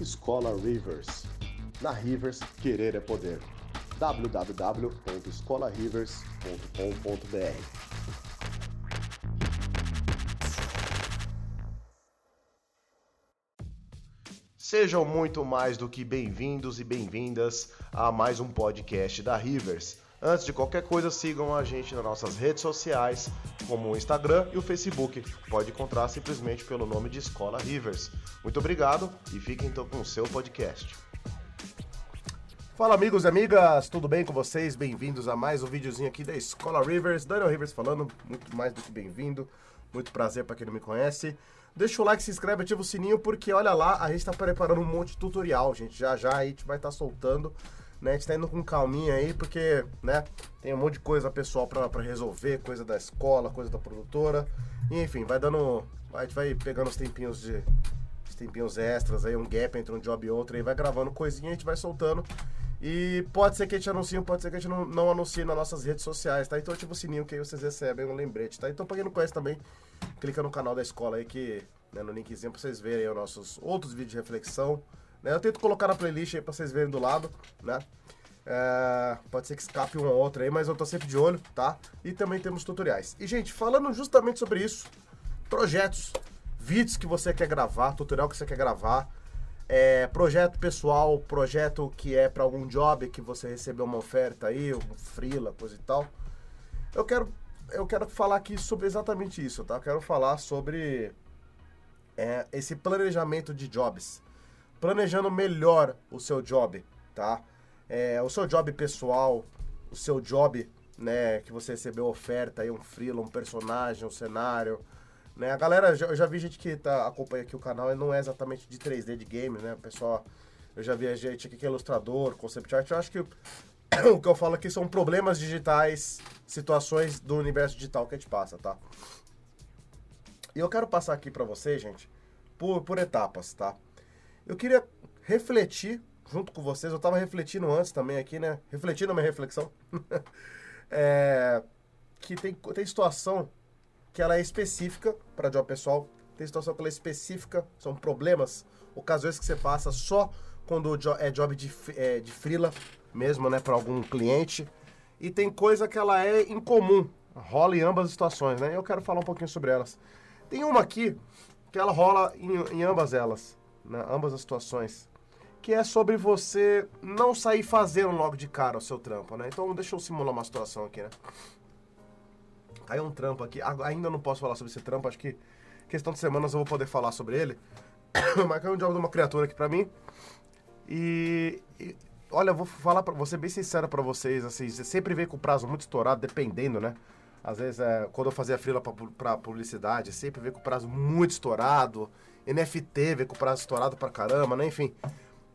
Escola Rivers. Na Rivers, querer é poder. www.escolarivers.com.br Sejam muito mais do que bem-vindos e bem-vindas a mais um podcast da Rivers. Antes de qualquer coisa, sigam a gente nas nossas redes sociais, como o Instagram e o Facebook. Pode encontrar simplesmente pelo nome de Escola Rivers. Muito obrigado e fiquem então com o seu podcast. Fala amigos e amigas, tudo bem com vocês? Bem-vindos a mais um videozinho aqui da Escola Rivers. Daniel Rivers falando, muito mais do que bem-vindo. Muito prazer para quem não me conhece. Deixa o like, se inscreve, ativa o sininho, porque olha lá, a gente está preparando um monte de tutorial, gente. Já já a gente vai estar tá soltando, né? A gente tá indo com calminha aí, porque, né, tem um monte de coisa pessoal para resolver, coisa da escola, coisa da produtora. E, enfim, vai dando. A gente vai pegando os tempinhos de. Os tempinhos extras aí, um gap entre um job e outro, aí vai gravando coisinha, a gente vai soltando. E pode ser que a gente anuncie, pode ser que a gente não, não anuncie nas nossas redes sociais, tá? Então ativa o sininho que aí vocês recebem um lembrete, tá? Então pra quem não conhece também, clica no canal da escola aí que, né, no linkzinho pra vocês verem os nossos outros vídeos de reflexão. Né? Eu tento colocar na playlist aí pra vocês verem do lado, né? É, pode ser que escape um ou outro aí, mas eu tô sempre de olho, tá? E também temos tutoriais. E, gente, falando justamente sobre isso, projetos, vídeos que você quer gravar, tutorial que você quer gravar, é, projeto pessoal, projeto que é para algum job que você recebeu uma oferta aí, um freela, coisa e tal. Eu quero, eu quero falar aqui sobre exatamente isso, tá? Eu quero falar sobre é, esse planejamento de jobs. Planejando melhor o seu job, tá? É, o seu job pessoal, o seu job, né, que você recebeu oferta aí, um freela, um personagem, um cenário, né? A galera, eu já vi gente que tá, acompanha aqui o canal e não é exatamente de 3D de game, né? O pessoal, eu já vi a gente aqui que é ilustrador, concept art. Eu acho que o, que eu falo aqui são problemas digitais, situações do universo digital que a gente passa, tá? E eu quero passar aqui para vocês, gente, por, por etapas, tá? Eu queria refletir junto com vocês, eu tava refletindo antes também aqui, né? Refletindo a minha reflexão. é, que tem, tem situação que ela é específica para job pessoal, tem situação que ela é específica, são problemas, ocasiões que você passa só quando é job de, é, de freela mesmo, né, para algum cliente. E tem coisa que ela é incomum, rola em ambas as situações, né? Eu quero falar um pouquinho sobre elas. Tem uma aqui que ela rola em, em ambas elas, né, ambas as situações, que é sobre você não sair fazendo logo de cara o seu trampo, né? Então deixa eu simular uma situação aqui, né? Caiu um trampo aqui. Ainda não posso falar sobre esse trampo, acho que questão de semanas eu vou poder falar sobre ele. Mas caiu um job de uma criatura aqui pra mim. E, e olha, eu vou falar para você bem sincero para vocês, assim, você sempre vem com o prazo muito estourado, dependendo, né? Às vezes, é, quando eu fazia frila para publicidade, sempre vem com o prazo muito estourado. NFT vem com o prazo estourado pra caramba, né? Enfim.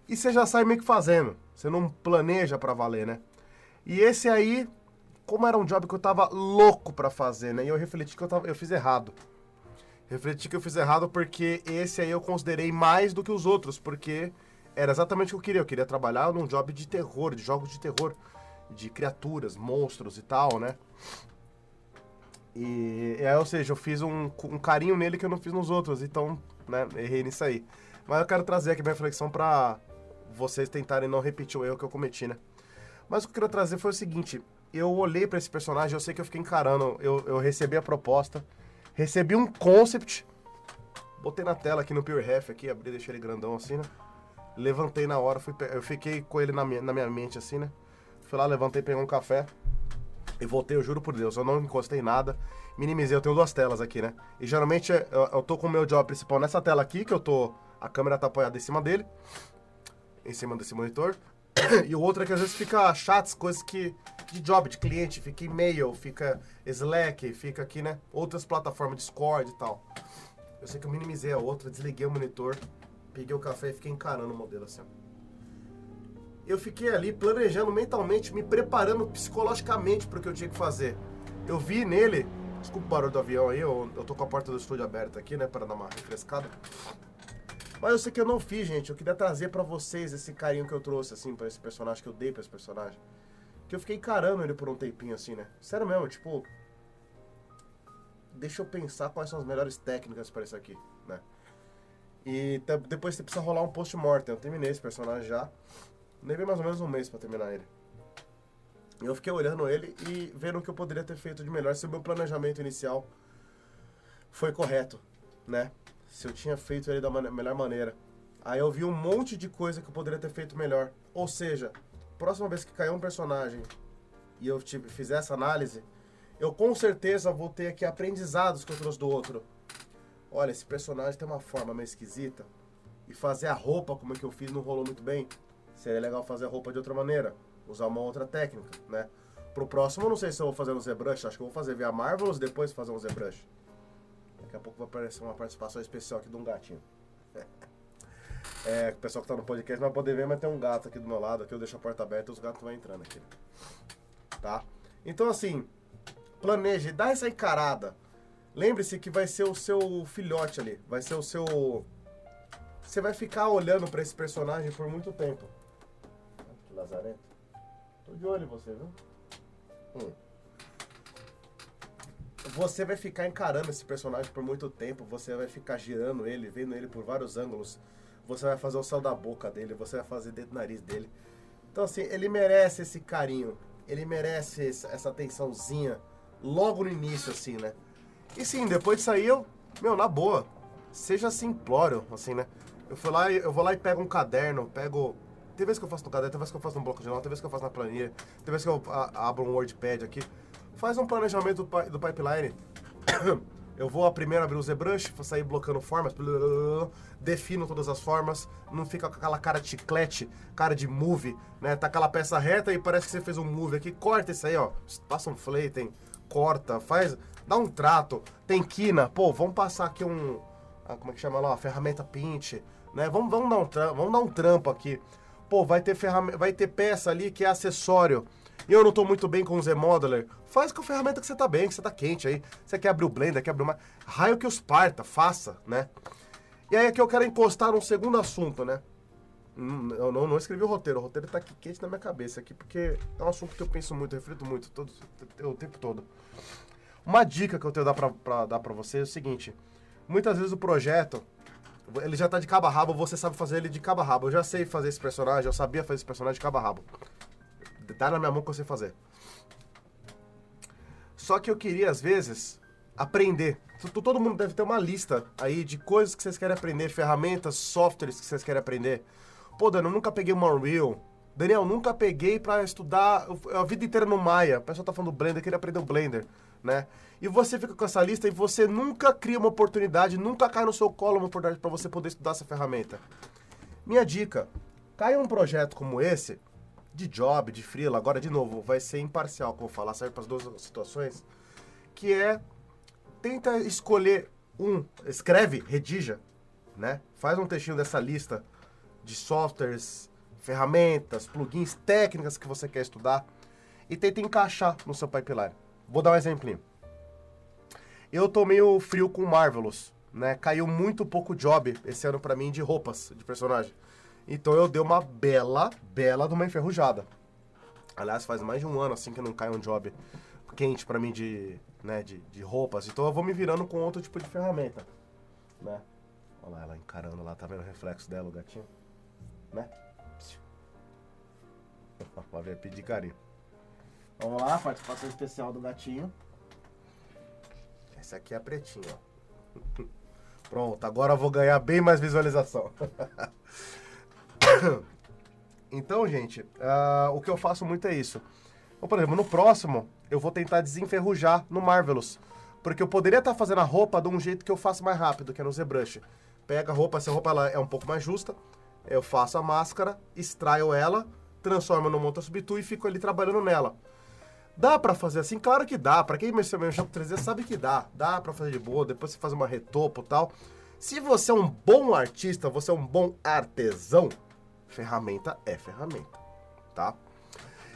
E você já sai meio que fazendo. Você não planeja para valer, né? E esse aí como era um job que eu tava louco para fazer, né? E eu refleti que eu, tava, eu fiz errado. Refleti que eu fiz errado porque esse aí eu considerei mais do que os outros, porque era exatamente o que eu queria. Eu queria trabalhar num job de terror, de jogos de terror, de criaturas, monstros e tal, né? E, é, ou seja, eu fiz um, um carinho nele que eu não fiz nos outros, então, né, errei nisso aí. Mas eu quero trazer aqui minha reflexão pra vocês tentarem não repetir o erro que eu cometi, né? Mas o que eu queria trazer foi o seguinte: eu olhei para esse personagem, eu sei que eu fiquei encarando. Eu, eu recebi a proposta, recebi um concept, botei na tela aqui no Pure Ref, aqui, abri, deixei ele grandão assim, né? Levantei na hora, fui, eu fiquei com ele na minha, na minha mente assim, né? Fui lá, levantei, peguei um café e voltei, eu juro por Deus, eu não encostei nada, minimizei, eu tenho duas telas aqui, né? E geralmente eu, eu tô com o meu job principal nessa tela aqui, que eu tô, a câmera tá apoiada em cima dele, em cima desse monitor. e o outro é que às vezes fica chats, coisas que. de job, de cliente, fica e-mail, fica Slack, fica aqui, né? Outras plataformas, Discord e tal. Eu sei que eu minimizei a outra, desliguei o monitor, peguei o café e fiquei encarando o modelo assim. Eu fiquei ali planejando mentalmente, me preparando psicologicamente para o que eu tinha que fazer. Eu vi nele. Desculpa o barulho do avião aí, eu, eu tô com a porta do estúdio aberta aqui, né, para dar uma refrescada. Mas eu sei que eu não fiz, gente. Eu queria trazer para vocês esse carinho que eu trouxe, assim, para esse personagem, que eu dei pra esse personagem. Que eu fiquei encarando ele por um tempinho, assim, né? Sério mesmo, tipo. Deixa eu pensar quais são as melhores técnicas para isso aqui, né? E depois você precisa rolar um post-mortem. Eu terminei esse personagem já. Levei mais ou menos um mês para terminar ele. Eu fiquei olhando ele e vendo o que eu poderia ter feito de melhor se o meu planejamento inicial foi correto, né? Se eu tinha feito ele da man melhor maneira. Aí eu vi um monte de coisa que eu poderia ter feito melhor. Ou seja, próxima vez que cair um personagem e eu fizer essa análise, eu com certeza vou ter aqui aprendizados que eu trouxe do outro. Olha, esse personagem tem uma forma meio esquisita. E fazer a roupa como é que eu fiz não rolou muito bem. Seria legal fazer a roupa de outra maneira. Usar uma outra técnica, né? Pro próximo, eu não sei se eu vou fazer um ZBrush. Acho que eu vou fazer via Marvelous depois fazer um ZBrush. Daqui a pouco vai aparecer uma participação especial aqui de um gatinho. É, o pessoal que tá no podcast não vai poder ver, mas tem um gato aqui do meu lado. Aqui eu deixo a porta aberta e os gatos vão entrando aqui. Tá? Então, assim, planeje, dá essa encarada. Lembre-se que vai ser o seu filhote ali. Vai ser o seu. Você vai ficar olhando para esse personagem por muito tempo. Lazarento. De olho em você, viu? Hum. Você vai ficar encarando esse personagem por muito tempo. Você vai ficar girando ele, vendo ele por vários ângulos. Você vai fazer o céu da boca dele. Você vai fazer dentro do nariz dele. Então, assim, ele merece esse carinho. Ele merece essa atençãozinha logo no início, assim, né? E sim, depois disso aí eu, meu, na boa, seja simplório, assim, né? Eu fui lá, eu vou lá e pego um caderno, pego. Tem vezes que eu faço no caderno, tem vezes que eu faço no bloco de nota, tem vezes que eu faço na planilha, tem vezes que eu abro um WordPad aqui. Faz um planejamento do, do pipeline. Eu vou a primeiro abrir o ZBrush, vou sair bloqueando formas, defino todas as formas, não fica com aquela cara de chiclete, cara de move, né? Tá aquela peça reta e parece que você fez um move aqui, corta isso aí, ó. Passa um flating, corta, faz, dá um trato, tem quina, pô, vamos passar aqui um, ah, como é que chama lá, ferramenta pinch, né? Vamos, vamos, dar um vamos dar um trampo aqui. Pô, vai ter ferramenta, vai ter peça ali que é acessório. Eu não tô muito bem com o Z-Modeler. Faz com a ferramenta que você tá bem, que você tá quente aí. Você quer abrir o Blender, quer abrir uma... Raio que os parta, faça, né? E aí aqui eu quero encostar num segundo assunto, né? Hum, eu não, não escrevi o roteiro, o roteiro tá aqui quente na minha cabeça aqui, porque é um assunto que eu penso muito, eu reflito muito todo, o tempo todo. Uma dica que eu tenho dar pra dar pra você é o seguinte: muitas vezes o projeto ele já tá de cabo a rabo, você sabe fazer ele de cabo a rabo. Eu já sei fazer esse personagem, eu sabia fazer esse personagem de cabo a rabo. Tá na minha mão que eu sei fazer. Só que eu queria, às vezes, aprender. Todo mundo deve ter uma lista aí de coisas que vocês querem aprender, ferramentas, softwares que vocês querem aprender. Pô, Daniel, nunca peguei uma Unreal. Daniel, nunca peguei para estudar a vida inteira no Maya. O pessoal tá falando do Blender, queria aprender o Blender, né? E você fica com essa lista e você nunca cria uma oportunidade, nunca cai no seu colo uma oportunidade para você poder estudar essa ferramenta. Minha dica, cai um projeto como esse, de job, de freela, agora de novo, vai ser imparcial, como eu falar, serve para as duas situações, que é tenta escolher um, escreve, redija, né? Faz um textinho dessa lista de softwares, ferramentas, plugins, técnicas que você quer estudar e tenta encaixar no seu pipeline. Vou dar um exemplinho. Eu tô meio frio com Marvelous, né? Caiu muito pouco job esse ano para mim de roupas de personagem. Então eu dei uma bela, bela de uma enferrujada. Aliás, faz mais de um ano assim que não cai um job quente para mim de, né, de, de roupas. Então eu vou me virando com outro tipo de ferramenta, né? Olha lá ela encarando lá, tá vendo o reflexo dela, o gatinho? Né? Vai ver pedir carinho. Vamos lá, participação especial do gatinho. Esse aqui é pretinho, ó. Pronto, agora eu vou ganhar bem mais visualização. então, gente, uh, o que eu faço muito é isso. Então, por exemplo, no próximo, eu vou tentar desenferrujar no Marvelous. Porque eu poderia estar tá fazendo a roupa de um jeito que eu faço mais rápido, que é no ZBrush. Pega a roupa, se a roupa ela é um pouco mais justa, eu faço a máscara, extraio ela, transformo no Monta Subtu e fico ali trabalhando nela. Dá para fazer assim? Claro que dá. Para quem mexeu com 3D sabe que dá. Dá para fazer de boa, depois você faz uma retopo e tal. Se você é um bom artista, você é um bom artesão, ferramenta é ferramenta, tá?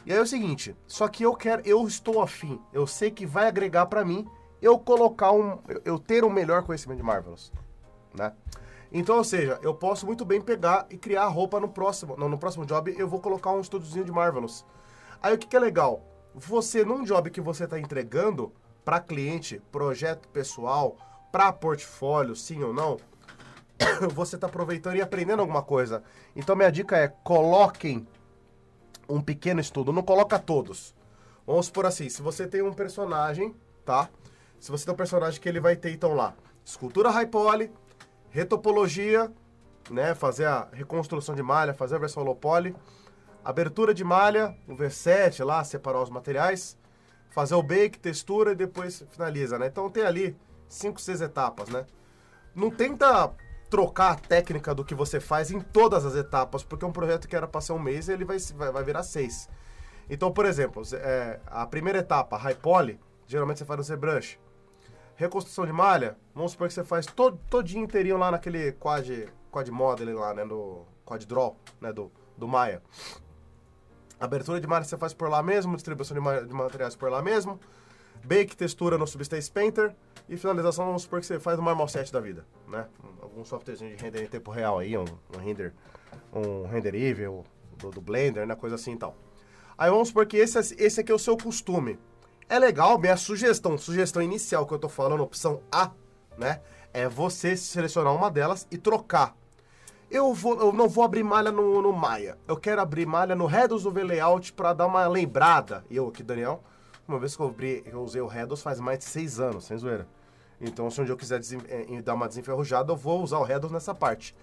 E aí é o seguinte, só que eu quero, eu estou afim, eu sei que vai agregar para mim eu colocar um, eu ter um melhor conhecimento de Marvelous, né? Então, ou seja, eu posso muito bem pegar e criar roupa no próximo, no, no próximo job eu vou colocar um estúdiozinho de Marvelous. Aí o que, que é legal? Você num job que você está entregando para cliente, projeto pessoal, para portfólio, sim ou não, você está aproveitando e aprendendo alguma coisa. Então minha dica é coloquem um pequeno estudo, não coloca todos. Vamos supor assim, se você tem um personagem, tá? Se você tem um personagem que ele vai ter então lá, escultura high poly, retopologia, né, fazer a reconstrução de malha, fazer a versão low poly, abertura de malha, o V7 lá, separar os materiais, fazer o bake, textura e depois finaliza, né? Então tem ali 5, 6 etapas, né? Não tenta trocar a técnica do que você faz em todas as etapas, porque um projeto que era para ser um mês, ele vai, vai, vai virar seis. Então, por exemplo, é, a primeira etapa, high poly, geralmente você faz no ZBrush. Reconstrução de malha, vamos supor que você faz todo, todinho inteirinho lá naquele quad, quad model lá, né, no quad draw, né, do, do Maya. Abertura de malha você faz por lá mesmo, distribuição de, de materiais por lá mesmo. Bake, textura no Substance Painter. E finalização, vamos supor que você faz Marmal 7 da vida, né? Algum softwarezinho de render em tempo real aí, um, um render, um render evil do, do, Blender, né? Coisa assim e tal. Aí vamos supor que esse, esse aqui é o seu costume. É legal, minha sugestão, sugestão inicial que eu tô falando, opção A, né? É você selecionar uma delas e trocar. Eu, vou, eu não vou abrir malha no, no Maya. Eu quero abrir malha no Redos UV Layout para dar uma lembrada. Eu aqui, Daniel, uma vez que eu, abri, eu usei o Redos faz mais de seis anos, sem zoeira. Então, se um dia eu quiser é, dar uma desenferrujada, eu vou usar o Redos nessa parte.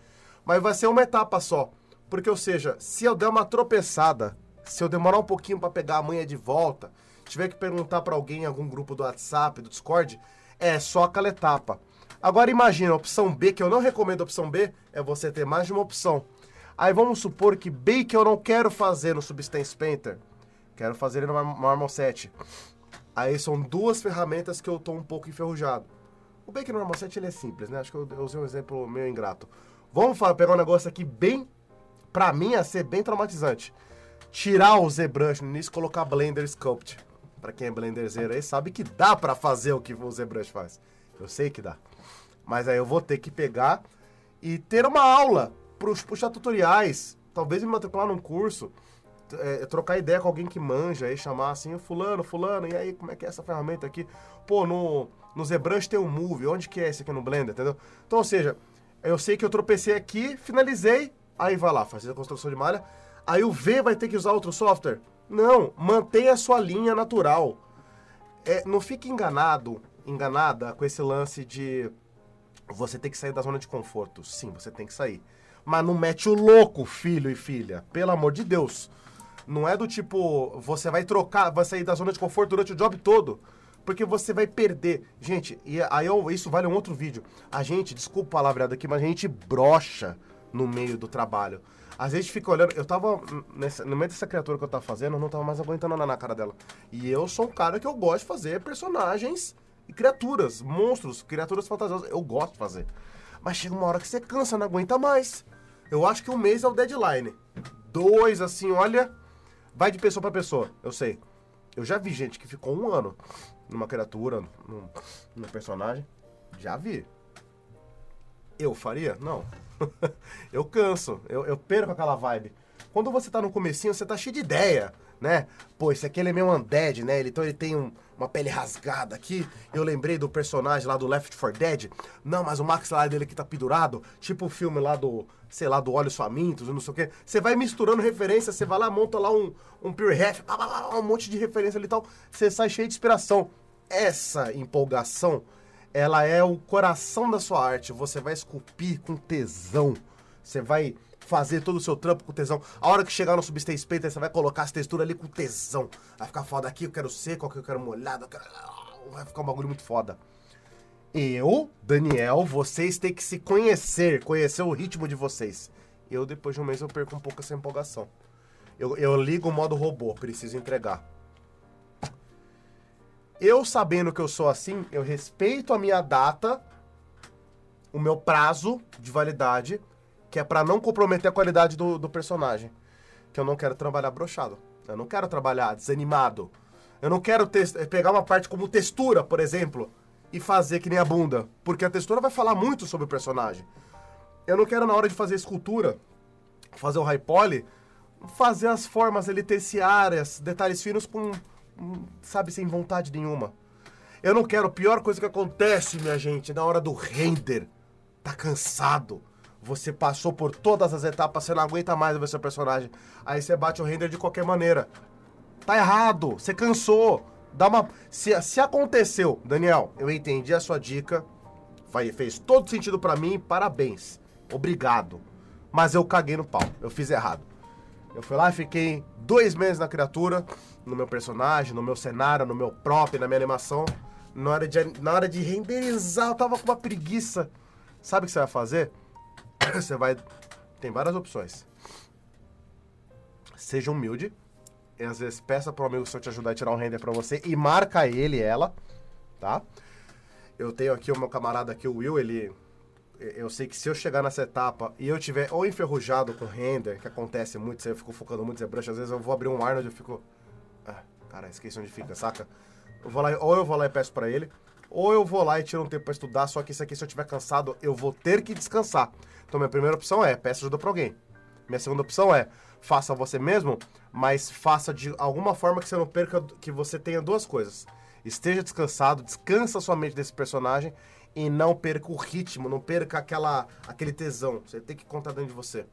Mas vai ser uma etapa só. Porque, ou seja, se eu der uma tropeçada, se eu demorar um pouquinho para pegar a manha de volta, tiver que perguntar para alguém em algum grupo do WhatsApp, do Discord, é só aquela etapa. Agora imagina, a opção B, que eu não recomendo a opção B, é você ter mais de uma opção. Aí vamos supor que B que eu não quero fazer no Substance Painter, quero fazer no Marmal 7. Aí são duas ferramentas que eu estou um pouco enferrujado. O Bake no Normal 7 ele é simples, né? Acho que eu, usei um exemplo meio ingrato. Vamos falar, pegar um negócio aqui bem, pra mim, a ser bem traumatizante. Tirar o ZBrush no início e colocar Blender Sculpt. Pra quem é Blenderzeiro aí, sabe que dá pra fazer o que o ZBrush faz. Eu sei que dá. Mas aí eu vou ter que pegar e ter uma aula, pros, puxar tutoriais, talvez me matricular num curso, é, trocar ideia com alguém que manja, aí chamar assim, fulano, fulano, e aí, como é que é essa ferramenta aqui? Pô, no, no ZBrush tem um Move, onde que é esse aqui no Blender, entendeu? Então, ou seja, eu sei que eu tropecei aqui, finalizei, aí vai lá, fazer a construção de malha, aí o V vai ter que usar outro software? Não, mantenha a sua linha natural. É, não fique enganado, enganada com esse lance de você tem que sair da zona de conforto. Sim, você tem que sair. Mas não mete o louco, filho e filha. Pelo amor de Deus. Não é do tipo, você vai trocar, vai sair da zona de conforto durante o job todo. Porque você vai perder. Gente, e aí eu, isso vale um outro vídeo. A gente, desculpa a palavra aqui, mas a gente brocha no meio do trabalho. Às vezes fica olhando. Eu tava. Nessa, no meio dessa criatura que eu tava fazendo, eu não tava mais aguentando nada na cara dela. E eu sou um cara que eu gosto de fazer personagens e criaturas, monstros, criaturas fantasiosas. Eu gosto de fazer. Mas chega uma hora que você cansa, não aguenta mais. Eu acho que um mês é o deadline. Dois, assim, olha. Vai de pessoa para pessoa, eu sei. Eu já vi gente que ficou um ano numa criatura, num, num personagem. Já vi. Eu faria? Não. eu canso, eu, eu perco aquela vibe. Quando você tá no comecinho, você tá cheio de ideia né? Pô, esse aqui ele é meio undead, né? Então ele tem um, uma pele rasgada aqui. Eu lembrei do personagem lá do Left 4 Dead. Não, mas o maxilar dele aqui tá pendurado. Tipo o filme lá do, sei lá, do Olhos Famintos, não sei o quê. Você vai misturando referência, você vai lá, monta lá um, um Pure Half, um monte de referência ali e tal. Você sai cheio de inspiração. Essa empolgação, ela é o coração da sua arte. Você vai esculpir com tesão. Você vai fazer todo o seu trampo com tesão. A hora que chegar no Substance Painter, você vai colocar as texturas ali com tesão. Vai ficar foda aqui, eu quero seco, aqui eu quero molhado, eu quero... vai ficar um bagulho muito foda. Eu, Daniel, vocês têm que se conhecer, conhecer o ritmo de vocês. Eu, depois de um mês, eu perco um pouco essa empolgação. Eu, eu ligo o modo robô, preciso entregar. Eu sabendo que eu sou assim, eu respeito a minha data, o meu prazo de validade, que é para não comprometer a qualidade do, do personagem. Que eu não quero trabalhar brochado. Eu não quero trabalhar desanimado. Eu não quero pegar uma parte como textura, por exemplo, e fazer que nem a bunda. Porque a textura vai falar muito sobre o personagem. Eu não quero, na hora de fazer escultura, fazer o high poly, fazer as formas ali terciárias, detalhes finos com, sabe, sem vontade nenhuma. Eu não quero, pior coisa que acontece, minha gente, na hora do render tá cansado. Você passou por todas as etapas, você não aguenta mais ver seu personagem. Aí você bate o render de qualquer maneira. Tá errado, você cansou. Dá uma. Se, se aconteceu, Daniel, eu entendi a sua dica. Fez todo sentido para mim, parabéns. Obrigado. Mas eu caguei no pau, eu fiz errado. Eu fui lá e fiquei dois meses na criatura, no meu personagem, no meu cenário, no meu prop, na minha animação. Na hora de, na hora de renderizar, eu tava com uma preguiça. Sabe o que você vai fazer? Você vai. Tem várias opções. Seja humilde. E às vezes peça pro amigo seu te ajudar a tirar um render pra você e marca ele, ela, tá? Eu tenho aqui o meu camarada aqui, o Will, ele. Eu sei que se eu chegar nessa etapa e eu tiver ou enferrujado com render, que acontece muito, eu fico focando muito em brush, às vezes eu vou abrir um Arnold e eu fico. Ah, cara, esqueci onde fica, saca? Eu vou lá, ou eu vou lá e peço pra ele, ou eu vou lá e tiro um tempo pra estudar, só que isso aqui, se eu tiver cansado, eu vou ter que descansar. Então, minha primeira opção é peça ajuda pra alguém. Minha segunda opção é faça você mesmo, mas faça de alguma forma que você não perca, que você tenha duas coisas. Esteja descansado, descansa sua mente desse personagem e não perca o ritmo, não perca aquela, aquele tesão. Você tem que contar dentro de você.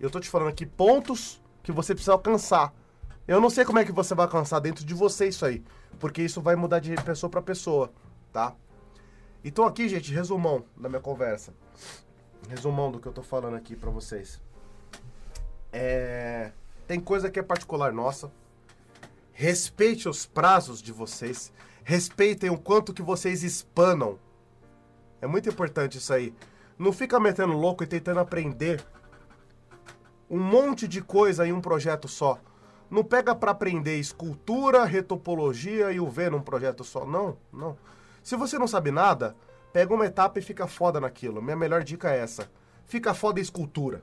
Eu tô te falando aqui pontos que você precisa alcançar. Eu não sei como é que você vai alcançar dentro de você isso aí, porque isso vai mudar de pessoa para pessoa, tá? Então aqui, gente, resumão da minha conversa. Resumão do que eu tô falando aqui para vocês. É... Tem coisa que é particular nossa. Respeite os prazos de vocês. Respeitem o quanto que vocês espanam. É muito importante isso aí. Não fica metendo louco e tentando aprender um monte de coisa em um projeto só. Não pega para aprender escultura, retopologia e UV num projeto só. Não, não. Se você não sabe nada, pega uma etapa e fica foda naquilo. Minha melhor dica é essa. Fica foda em escultura.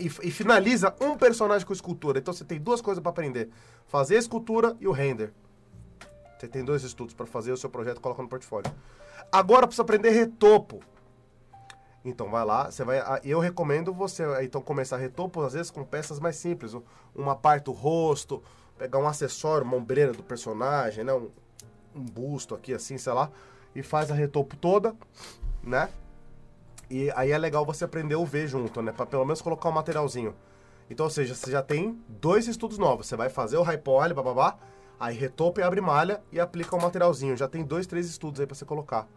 E, e finaliza um personagem com escultura. Então você tem duas coisas para aprender: fazer a escultura e o render. Você tem dois estudos para fazer o seu projeto, coloca no portfólio. Agora precisa aprender retopo. Então vai lá, você vai. Eu recomendo você então começar retopo, às vezes com peças mais simples. Uma parte do rosto, pegar um acessório, uma ombreira do personagem, né? Um, um busto aqui, assim, sei lá. E faz a retopo toda, né? E aí é legal você aprender o V junto, né? Pra pelo menos colocar um materialzinho. Então, ou seja, você já tem dois estudos novos. Você vai fazer o poly, bababá, aí retopa e abre malha e aplica o um materialzinho. Já tem dois, três estudos aí pra você colocar.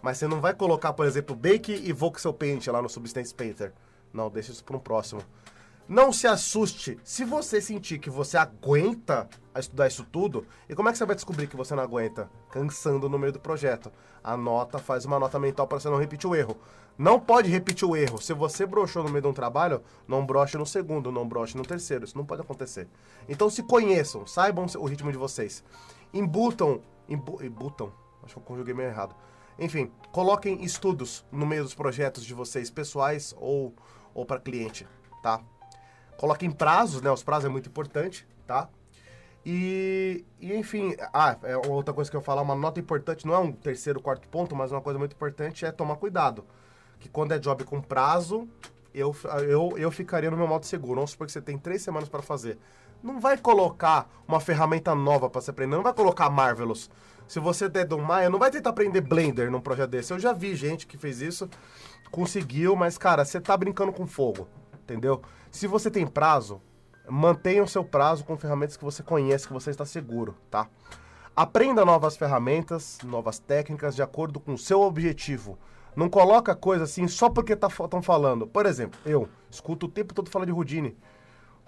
Mas você não vai colocar, por exemplo, Bake e Voxel Paint lá no Substance Painter. Não, deixa isso para um próximo. Não se assuste. Se você sentir que você aguenta estudar isso tudo, e como é que você vai descobrir que você não aguenta? Cansando no meio do projeto. Anota, faz uma nota mental para você não repetir o erro. Não pode repetir o erro. Se você broxou no meio de um trabalho, não broche no segundo, não broche no terceiro. Isso não pode acontecer. Então se conheçam, saibam o ritmo de vocês. Embutam. Embu, embutam. Acho que eu conjuguei meio errado enfim, coloquem estudos no meio dos projetos de vocês, pessoais ou, ou para cliente, tá? Coloquem prazos, né? Os prazos é muito importante, tá? E, e, enfim, ah, é outra coisa que eu falar, uma nota importante, não é um terceiro, quarto ponto, mas uma coisa muito importante é tomar cuidado. Que quando é job com prazo, eu, eu, eu ficaria no meu modo seguro. Vamos supor que você tem três semanas para fazer. Não vai colocar uma ferramenta nova para você aprender, não vai colocar Marvelous se você der do Maia, não vai tentar aprender Blender num projeto desse. Eu já vi gente que fez isso, conseguiu, mas, cara, você tá brincando com fogo, entendeu? Se você tem prazo, mantenha o seu prazo com ferramentas que você conhece, que você está seguro, tá? Aprenda novas ferramentas, novas técnicas de acordo com o seu objetivo. Não coloca coisa assim só porque estão tá, falando. Por exemplo, eu escuto o tempo todo falar de Houdini.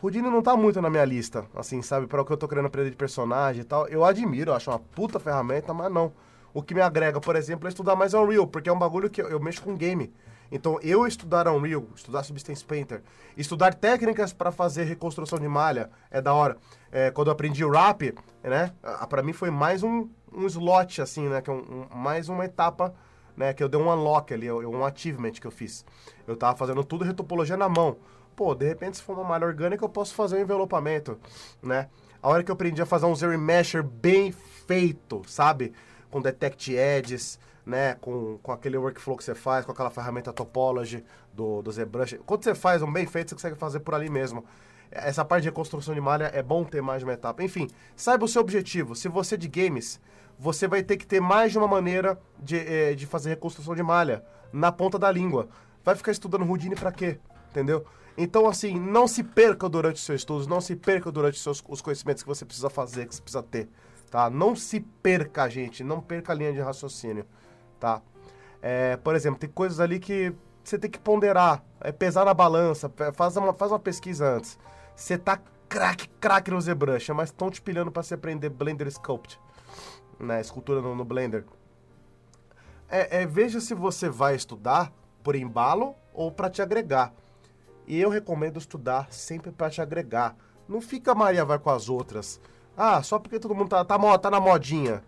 Houdini não tá muito na minha lista, assim, sabe? Para o que eu tô querendo aprender de personagem e tal. Eu admiro, eu acho uma puta ferramenta, mas não. O que me agrega, por exemplo, é estudar mais Unreal, porque é um bagulho que eu, eu mexo com game. Então, eu estudar Unreal, estudar Substance Painter, estudar técnicas para fazer reconstrução de malha, é da hora. É, quando eu aprendi o rap, né, para mim foi mais um, um slot, assim, né, que é um, um, mais uma etapa, né, que eu dei um unlock ali, um achievement que eu fiz. Eu tava fazendo tudo retopologia na mão pô, de repente se for uma malha orgânica eu posso fazer um envelopamento, né? A hora que eu aprendi a fazer um zero mesher bem feito, sabe? Com detect edges, né? Com, com aquele workflow que você faz, com aquela ferramenta topology do, do ZBrush. Quando você faz um bem feito, você consegue fazer por ali mesmo. essa parte de reconstrução de malha é bom ter mais de uma etapa. Enfim, saiba o seu objetivo. Se você é de games, você vai ter que ter mais de uma maneira de, eh, de fazer reconstrução de malha na ponta da língua. Vai ficar estudando Houdini pra quê? Entendeu? Então, assim, não se perca durante os seus estudos, não se perca durante os, seus, os conhecimentos que você precisa fazer, que você precisa ter, tá? Não se perca, gente, não perca a linha de raciocínio, tá? É, por exemplo, tem coisas ali que você tem que ponderar, é pesar na balança, faz uma, faz uma pesquisa antes. Você tá craque, craque no ZBrush, mas estão te pilhando para você aprender Blender Sculpt, né? Escultura no, no Blender. É, é, veja se você vai estudar por embalo ou para te agregar. E eu recomendo estudar sempre para te agregar. Não fica Maria vai com as outras. Ah, só porque todo mundo tá, tá, tá na modinha.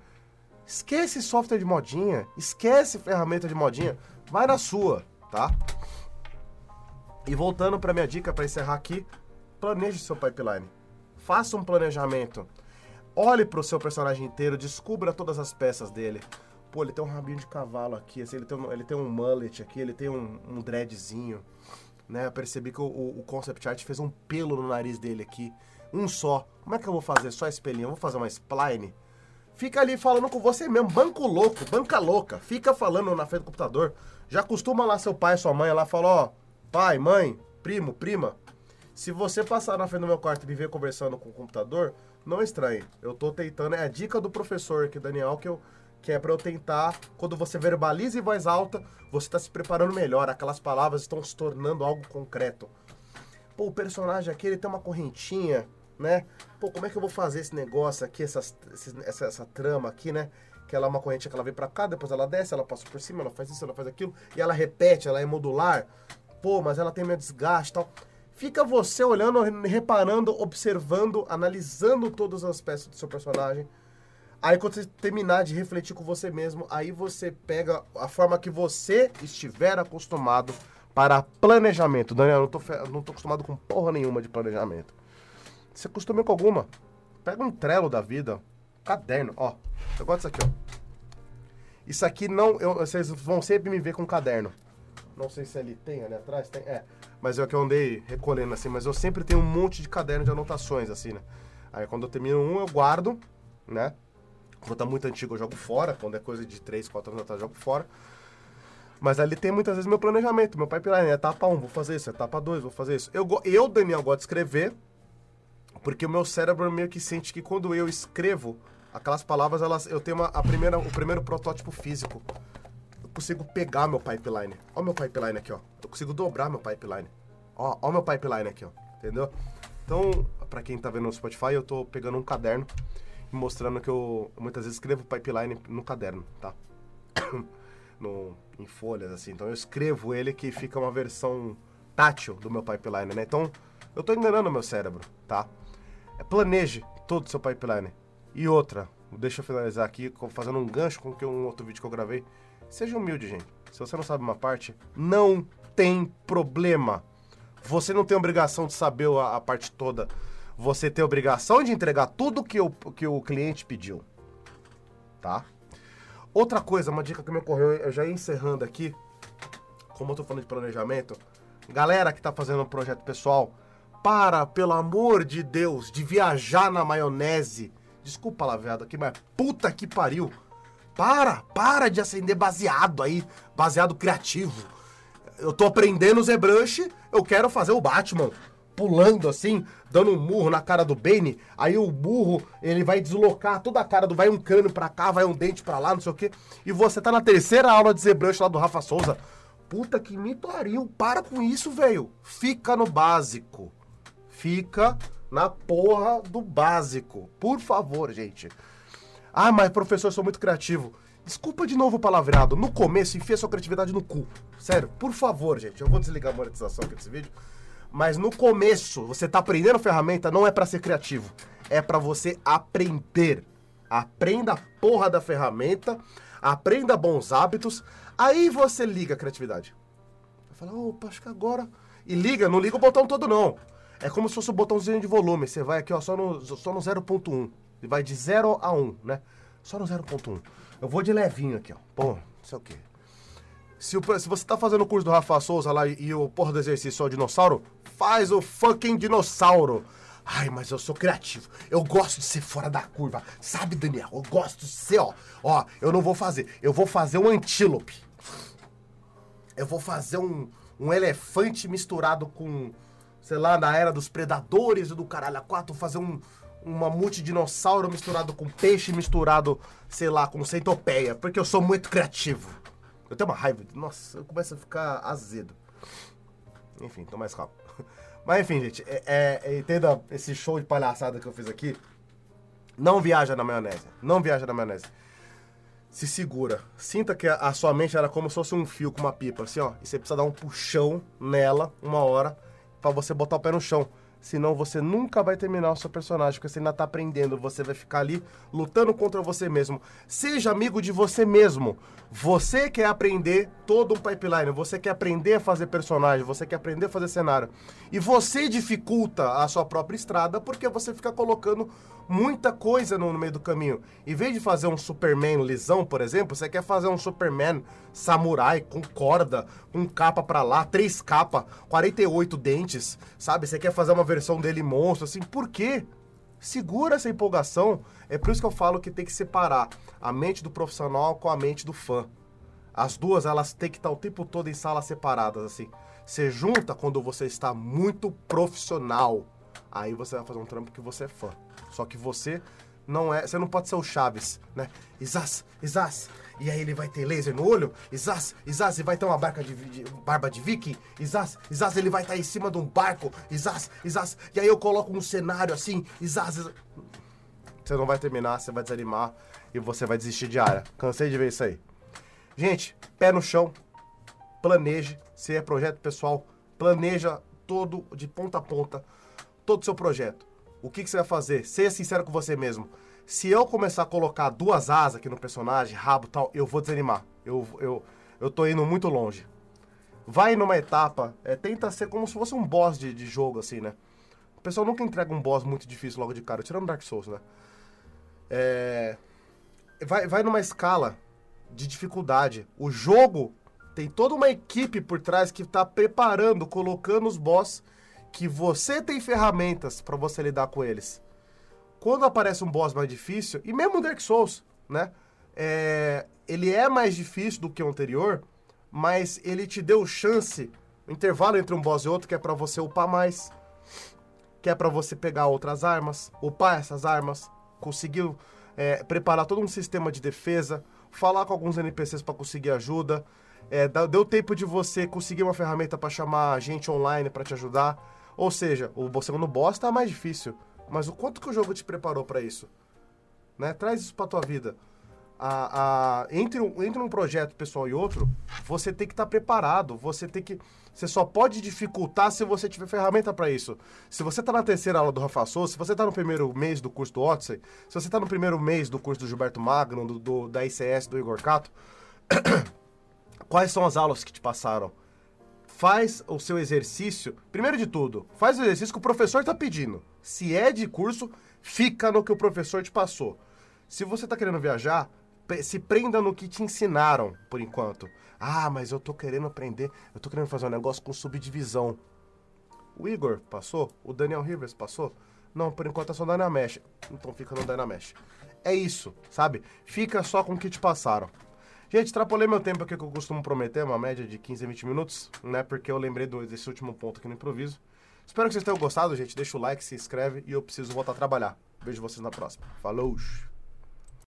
Esquece software de modinha. Esquece ferramenta de modinha. Vai na sua, tá? E voltando para minha dica para encerrar aqui, planeje seu pipeline. Faça um planejamento. Olhe para o seu personagem inteiro, descubra todas as peças dele. Pô, ele tem um rabinho de cavalo aqui, assim, ele, tem um, ele tem um mullet aqui, ele tem um, um dreadzinho né? Eu percebi que o, o, concept art fez um pelo no nariz dele aqui. Um só. Como é que eu vou fazer só espelhinho? Eu vou fazer uma spline? Fica ali falando com você mesmo, banco louco, banca louca. Fica falando na frente do computador. Já costuma lá seu pai, sua mãe, lá fala, ó, pai, mãe, primo, prima. Se você passar na frente do meu quarto e me ver conversando com o computador, não estranhe. Eu tô tentando, é a dica do professor aqui, Daniel, que eu que é para eu tentar, quando você verbaliza em voz alta, você está se preparando melhor, aquelas palavras estão se tornando algo concreto. Pô, o personagem aqui, ele tem uma correntinha, né? Pô, como é que eu vou fazer esse negócio aqui, essas, essa, essa trama aqui, né? Que ela é uma corrente que ela vem para cá, depois ela desce, ela passa por cima, ela faz isso, ela faz aquilo, e ela repete, ela é modular. Pô, mas ela tem meio desgaste tal. Fica você olhando, reparando, observando, analisando todas as peças do seu personagem Aí quando você terminar de refletir com você mesmo, aí você pega a forma que você estiver acostumado para planejamento. Daniel, eu não tô, não tô acostumado com porra nenhuma de planejamento. Se acostume com alguma. Pega um trelo da vida, caderno, ó. Eu gosto disso aqui, ó. Isso aqui não. Eu, vocês vão sempre me ver com caderno. Não sei se ele tem ali atrás, tem. É. Mas é o que eu andei recolhendo assim. Mas eu sempre tenho um monte de caderno de anotações, assim, né? Aí quando eu termino um, eu guardo, né? Quando tá muito antigo, eu jogo fora. Quando é coisa de 3, 4 anos atrás, eu jogo fora. Mas ali tem muitas vezes meu planejamento, meu pipeline. É etapa 1, vou fazer isso. Etapa 2, vou fazer isso. Eu, eu, Daniel, gosto de escrever, porque o meu cérebro meio que sente que quando eu escrevo, aquelas palavras, elas, eu tenho uma, a primeira, o primeiro protótipo físico. Eu consigo pegar meu pipeline. Ó meu pipeline aqui, ó. Eu consigo dobrar meu pipeline. Ó, ó meu pipeline aqui, ó. Entendeu? Então, para quem tá vendo no Spotify, eu tô pegando um caderno mostrando que eu muitas vezes escrevo pipeline no caderno, tá? no, em folhas, assim. Então eu escrevo ele que fica uma versão tátil do meu pipeline, né? Então eu tô enganando meu cérebro, tá? É, planeje todo o seu pipeline. E outra, deixa eu finalizar aqui fazendo um gancho com que um outro vídeo que eu gravei. Seja humilde, gente. Se você não sabe uma parte, não tem problema. Você não tem obrigação de saber a, a parte toda você tem obrigação de entregar tudo que o, que o cliente pediu. Tá? Outra coisa, uma dica que me ocorreu, eu já encerrando aqui, como eu tô falando de planejamento, galera que tá fazendo um projeto pessoal, para, pelo amor de Deus, de viajar na maionese. Desculpa lá, viado, aqui, mas puta que pariu. Para, para de acender baseado aí, baseado criativo. Eu tô aprendendo o ZBrush, eu quero fazer o Batman pulando assim, dando um murro na cara do Bane, aí o burro, ele vai deslocar toda a cara do vai um crânio pra cá, vai um dente pra lá, não sei o quê. E você tá na terceira aula de ZBrush lá do Rafa Souza. Puta que me pariu, para com isso, velho. Fica no básico. Fica na porra do básico. Por favor, gente. Ah, mas professor, sou muito criativo. Desculpa de novo o palavreado. No começo, enfia sua criatividade no cu. Sério, por favor, gente. Eu vou desligar a monetização aqui desse vídeo. Mas no começo, você tá aprendendo ferramenta, não é para ser criativo. É para você aprender. Aprenda a porra da ferramenta, aprenda bons hábitos, aí você liga a criatividade. Vai falar, opa, acho que agora. E liga, não liga o botão todo não. É como se fosse o um botãozinho de volume. Você vai aqui, ó, só no, só no 0.1. E vai de 0 a 1, né? Só no 0.1. Eu vou de levinho aqui, ó. Pô, não sei o quê. Se, o, se você tá fazendo o curso do Rafa Souza lá e, e o porra do exercício é o dinossauro, faz o fucking dinossauro. Ai, mas eu sou criativo. Eu gosto de ser fora da curva. Sabe, Daniel? Eu gosto de ser, ó. Ó, eu não vou fazer. Eu vou fazer um antílope. Eu vou fazer um, um elefante misturado com, sei lá, na era dos predadores e do caralho a quatro. Fazer um, uma multidinossauro misturado com peixe misturado, sei lá, com centopeia. Porque eu sou muito criativo. Eu tenho uma raiva. Nossa, eu começo a ficar azedo. Enfim, tô mais calmo. Mas enfim, gente, é, é, é, entenda esse show de palhaçada que eu fiz aqui. Não viaja na maionese. Não viaja na maionese. Se segura. Sinta que a sua mente era como se fosse um fio com uma pipa, assim, ó. E você precisa dar um puxão nela uma hora para você botar o pé no chão. Senão você nunca vai terminar o seu personagem, porque você ainda tá aprendendo. Você vai ficar ali lutando contra você mesmo. Seja amigo de você mesmo. Você quer aprender todo um pipeline, você quer aprender a fazer personagem, você quer aprender a fazer cenário. E você dificulta a sua própria estrada porque você fica colocando muita coisa no, no, meio do caminho. Em vez de fazer um Superman lisão, por exemplo, você quer fazer um Superman samurai com corda, com capa para lá, três capas, 48 dentes, sabe? Você quer fazer uma versão dele monstro, assim, por quê? Segura essa empolgação. É por isso que eu falo que tem que separar a mente do profissional com a mente do fã. As duas, elas têm que estar o tempo todo em salas separadas, assim. Você junta quando você está muito profissional. Aí você vai fazer um trampo que você é fã. Só que você não é. Você não pode ser o Chaves, né? Isas, Isas. E aí ele vai ter laser no olho. Isas, Isas, ele vai ter uma barca de, de barba de viking. Isas, Isas, ele vai estar em cima de um barco. Isas, Isas. E aí eu coloco um cenário assim. Isas, Isas. Você não vai terminar, você vai desanimar e você vai desistir de área. Cansei de ver isso aí. Gente, pé no chão. Planeje. Se é projeto pessoal, planeja todo de ponta a ponta todo o seu projeto o que, que você vai fazer? Seja sincero com você mesmo. Se eu começar a colocar duas asas aqui no personagem, rabo tal, eu vou desanimar. Eu, eu, eu tô indo muito longe. Vai numa etapa, é, tenta ser como se fosse um boss de, de jogo, assim, né? O pessoal nunca entrega um boss muito difícil logo de cara, tirando Dark Souls, né? É, vai, vai numa escala de dificuldade. O jogo tem toda uma equipe por trás que tá preparando, colocando os boss que você tem ferramentas para você lidar com eles. Quando aparece um boss mais difícil, e mesmo Dark Souls, né? É, ele é mais difícil do que o anterior, mas ele te deu chance, o intervalo entre um boss e outro, que é para você upar mais, que é para você pegar outras armas, upar essas armas, conseguir é, preparar todo um sistema de defesa, falar com alguns NPCs para conseguir ajuda. É, deu tempo de você conseguir uma ferramenta para chamar gente online para te ajudar. Ou seja, o segundo boss tá mais difícil. Mas o quanto que o jogo te preparou para isso? Né? Traz isso pra tua vida. A, a, entre, um, entre um projeto pessoal e outro, você tem que estar tá preparado. Você tem que. Você só pode dificultar se você tiver ferramenta para isso. Se você está na terceira aula do Rafa Souza, se você está no primeiro mês do curso do Odyssey, se você está no primeiro mês do curso do Gilberto Magno, do, do, da ICS do Igor Cato, quais são as aulas que te passaram? Faz o seu exercício. Primeiro de tudo, faz o exercício que o professor está pedindo. Se é de curso, fica no que o professor te passou. Se você está querendo viajar, se prenda no que te ensinaram, por enquanto. Ah, mas eu tô querendo aprender, eu tô querendo fazer um negócio com subdivisão. O Igor passou? O Daniel Rivers passou? Não, por enquanto é só Dynamesh. Então fica no Dynamesh. É isso, sabe? Fica só com o que te passaram. Gente, extrapolei meu tempo aqui que eu costumo prometer, uma média de 15 a 20 minutos, né? Porque eu lembrei desse último ponto aqui no improviso. Espero que vocês tenham gostado, gente. Deixa o like, se inscreve e eu preciso voltar a trabalhar. Vejo vocês na próxima. Falou!